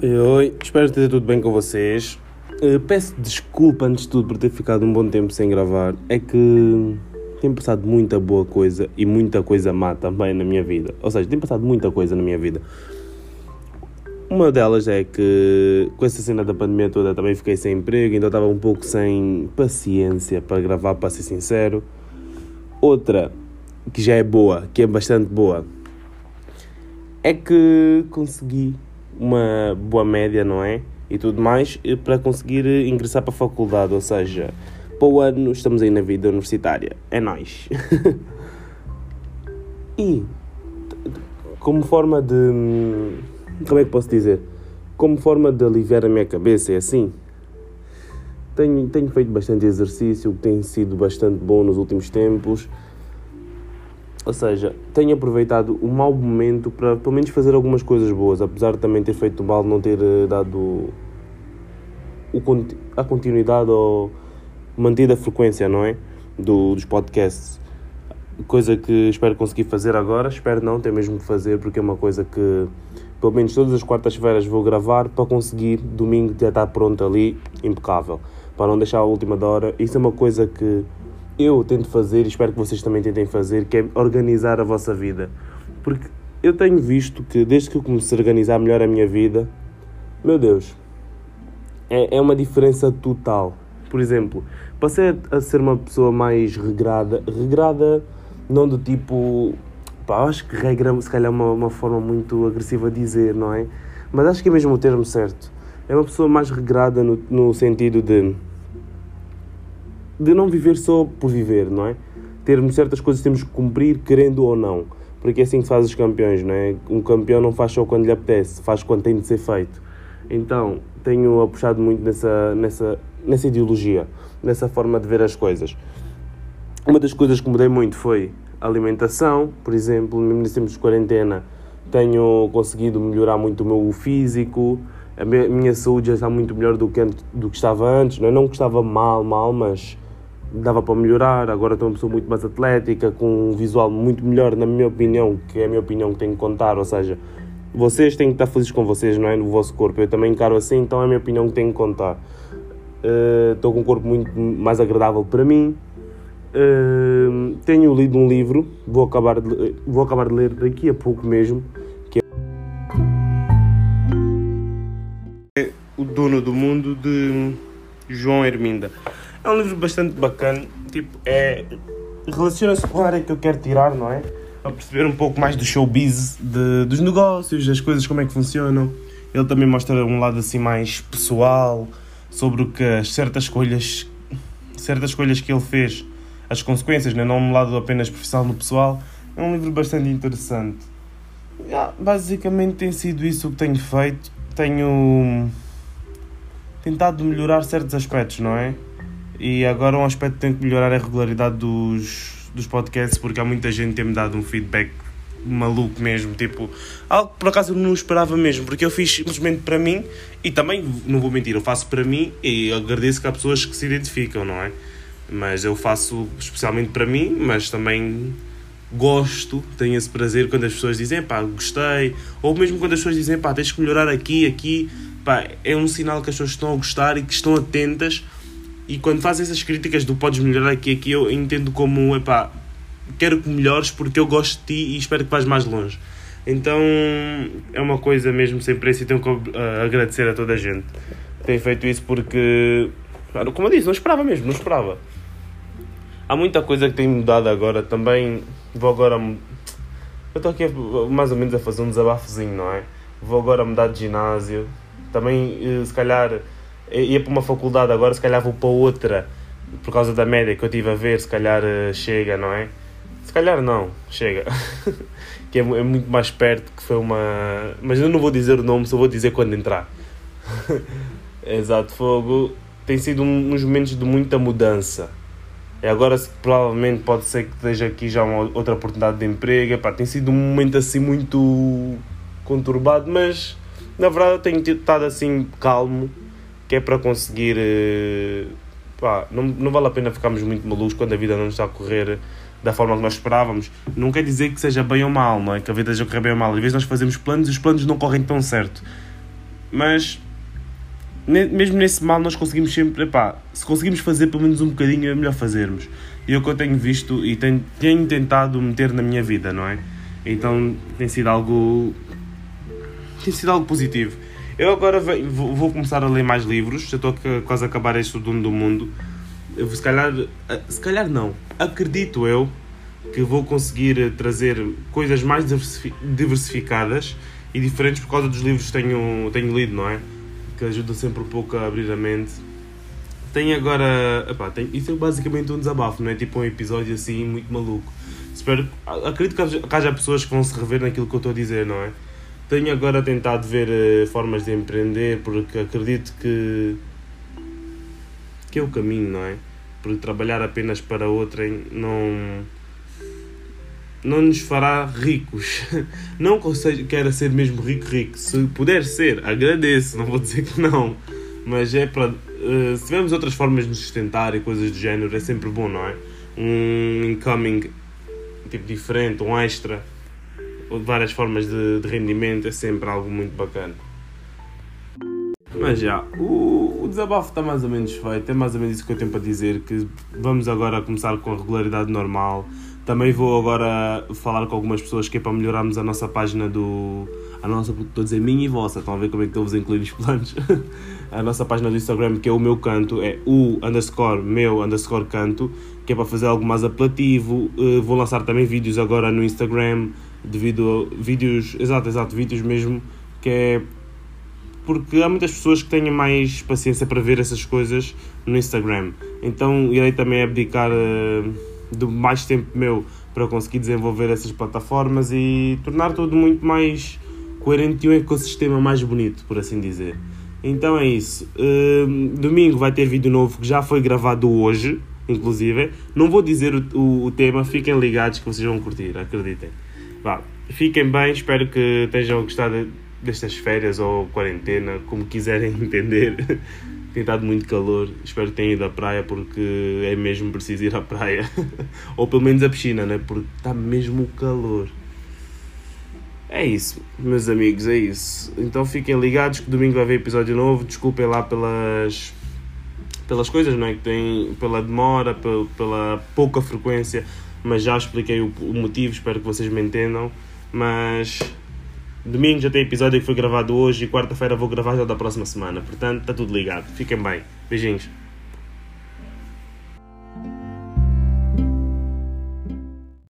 Oi, espero que esteja tudo bem com vocês. Uh, peço desculpa antes de tudo por ter ficado um bom tempo sem gravar. É que tem passado muita boa coisa e muita coisa má também na minha vida. Ou seja, tem passado muita coisa na minha vida. Uma delas é que com essa cena da pandemia toda também fiquei sem emprego, então estava um pouco sem paciência para gravar, para ser sincero. Outra que já é boa, que é bastante boa, é que consegui uma boa média, não é? E tudo mais, para conseguir ingressar para a faculdade, ou seja, para o ano estamos aí na vida universitária. É nós. e como forma de. Como é que posso dizer? Como forma de aliviar a minha cabeça, é assim. Tenho, tenho feito bastante exercício, que tem sido bastante bom nos últimos tempos. Ou seja, tenho aproveitado o mau momento para pelo menos fazer algumas coisas boas, apesar de também ter feito mal não ter eh, dado o, a continuidade ou mantido a frequência, não é? Do, dos podcasts. Coisa que espero conseguir fazer agora, espero não, ter mesmo que fazer, porque é uma coisa que pelo menos todas as quartas-feiras vou gravar para conseguir domingo já estar pronto ali, impecável, para não deixar a última hora. Isso é uma coisa que eu tento fazer e espero que vocês também tentem fazer, que é organizar a vossa vida. Porque eu tenho visto que desde que eu comecei a organizar melhor a minha vida, meu Deus, é, é uma diferença total. Por exemplo, passei a ser uma pessoa mais regrada, regrada não do tipo, pá, acho que regra se calhar é uma, uma forma muito agressiva de dizer, não é? Mas acho que é mesmo o termo certo. É uma pessoa mais regrada no, no sentido de de não viver só por viver, não é? Termos certas coisas que temos que cumprir, querendo ou não. Porque é assim que se faz os campeões, não é? Um campeão não faz só quando lhe apetece, faz quando tem de ser feito. Então, tenho apuxado muito nessa, nessa, nessa ideologia, nessa forma de ver as coisas. Uma das coisas que mudei muito foi a alimentação, por exemplo, mesmo nesses tempos de quarentena, tenho conseguido melhorar muito o meu físico, a minha saúde já está muito melhor do que, do que estava antes, não, é? não que estava mal, mal, mas dava para melhorar. Agora estou uma pessoa muito mais atlética, com um visual muito melhor, na minha opinião, que é a minha opinião que tenho que contar. Ou seja, vocês têm que estar felizes com vocês, não é? No vosso corpo. Eu também encaro assim, então é a minha opinião que tenho que contar. Uh, estou com um corpo muito mais agradável para mim. Uh, tenho lido um livro, vou acabar, de, vou acabar de ler daqui a pouco mesmo, que é O Dono do Mundo de João Herminda. É um livro bastante bacana, tipo, é, relaciona-se com a área que eu quero tirar, não é? Para perceber um pouco mais do showbiz, de, dos negócios, das coisas, como é que funcionam. Ele também mostra um lado assim mais pessoal, sobre o que as certas escolhas, certas escolhas que ele fez, as consequências, não é? não um lado apenas profissional no pessoal. É um livro bastante interessante. Yeah, basicamente tem sido isso que tenho feito. Tenho tentado melhorar certos aspectos, não é? E agora um aspecto que tenho que melhorar é a regularidade dos, dos podcasts, porque há muita gente que tem-me dado um feedback maluco mesmo, tipo, algo que por acaso eu não esperava mesmo, porque eu fiz simplesmente para mim e também, não vou mentir, eu faço para mim e agradeço que há pessoas que se identificam, não é? Mas eu faço especialmente para mim, mas também gosto, tenho esse prazer quando as pessoas dizem, pá, gostei, ou mesmo quando as pessoas dizem, pá, tens que melhorar aqui, aqui, pá, é um sinal que as pessoas estão a gostar e que estão atentas e quando fazem essas críticas do podes melhorar aqui aqui, eu entendo como, epá, quero que melhores porque eu gosto de ti e espero que vás mais longe. Então é uma coisa mesmo sem preço e tenho que uh, agradecer a toda a gente. Tenho feito isso porque, como eu disse, não esperava mesmo, não esperava. Há muita coisa que tem mudado agora também. Vou agora. Eu estou aqui mais ou menos a fazer um desabafozinho, não é? Vou agora mudar de ginásio. Também, eh, se calhar ia para uma faculdade, agora se calhar vou para outra, por causa da média que eu tive a ver, se calhar uh, chega, não é? Se calhar não, chega. que é, é, muito mais perto, que foi uma... Mas eu não vou dizer o nome, só vou dizer quando entrar. Exato, fogo. Tem sido um, uns momentos de muita mudança. E agora provavelmente pode ser que esteja aqui já uma outra oportunidade de emprego. Epá, tem sido um momento assim muito conturbado, mas na verdade tenho estado assim calmo que é para conseguir. Eh, pá, não, não vale a pena ficarmos muito malucos quando a vida não está a correr da forma que nós esperávamos. Não quer dizer que seja bem ou mal, não é? Que a vida esteja a correr bem ou mal. Às vezes nós fazemos planos e os planos não correm tão certo. Mas mesmo nesse mal nós conseguimos sempre, epá, se conseguimos fazer pelo menos um bocadinho é melhor fazermos. E é o que eu tenho visto e tenho, tenho tentado meter na minha vida, não é? Então tem sido algo. tem sido algo positivo. Eu agora vou, começar a ler mais livros, já estou quase a acabar este Dono do Mundo. Eu, se calhar, se calhar não, acredito eu que vou conseguir trazer coisas mais diversificadas e diferentes por causa dos livros que tenho, tenho lido, não é? que ajuda sempre um pouco a abrir a mente. Tem agora. Epá, tem, isso é basicamente um desabafo, não é tipo um episódio assim muito maluco. Espero, acredito que haja pessoas que vão se rever naquilo que eu estou a dizer, não é? Tenho agora tentado ver uh, formas de empreender porque acredito que. que é o caminho, não é? Porque trabalhar apenas para outrem não não nos fará ricos. Não eu queira ser mesmo rico, rico. Se puder ser, agradeço, não vou dizer que não. Mas é para. Uh, se tivermos outras formas de nos sustentar e coisas do género, é sempre bom, não é? Um incoming tipo diferente, um extra, ou várias formas de, de rendimento, é sempre algo muito bacana. Mas já, o, o desabafo está mais ou menos feito, é mais ou menos isso que eu tenho para dizer, que vamos agora começar com a regularidade normal, também vou agora falar com algumas pessoas que é para melhorarmos a nossa página do. A nossa, estou a dizer minha e vossa, estão a ver como é que estou-vos incluir os planos. a nossa página do Instagram, que é o meu canto, é o underscore meu underscore canto, que é para fazer algo mais apelativo. Uh, vou lançar também vídeos agora no Instagram, devido a vídeos, exato, exato, vídeos mesmo, que é porque há muitas pessoas que têm mais paciência para ver essas coisas no Instagram. Então irei também abdicar. Uh, de mais tempo meu para conseguir desenvolver essas plataformas e tornar tudo muito mais coerente e um ecossistema mais bonito, por assim dizer. Então é isso. Uh, domingo vai ter vídeo novo que já foi gravado hoje, inclusive. Não vou dizer o, o, o tema, fiquem ligados que vocês vão curtir, acreditem. Vá, fiquem bem, espero que estejam a gostar destas férias ou quarentena, como quiserem entender tem estado muito calor. Espero que tenham ido à praia porque é mesmo preciso ir à praia. Ou pelo menos à piscina, né? Porque está mesmo calor. É isso, meus amigos, é isso. Então fiquem ligados que domingo vai haver episódio novo. Desculpem lá pelas pelas coisas, não é? Que tem pela demora, pela pouca frequência, mas já expliquei o, o motivo. Espero que vocês me entendam. Mas Domingo já tem episódio que foi gravado hoje e quarta-feira vou gravar já da próxima semana. Portanto, está tudo ligado. Fiquem bem. Beijinhos.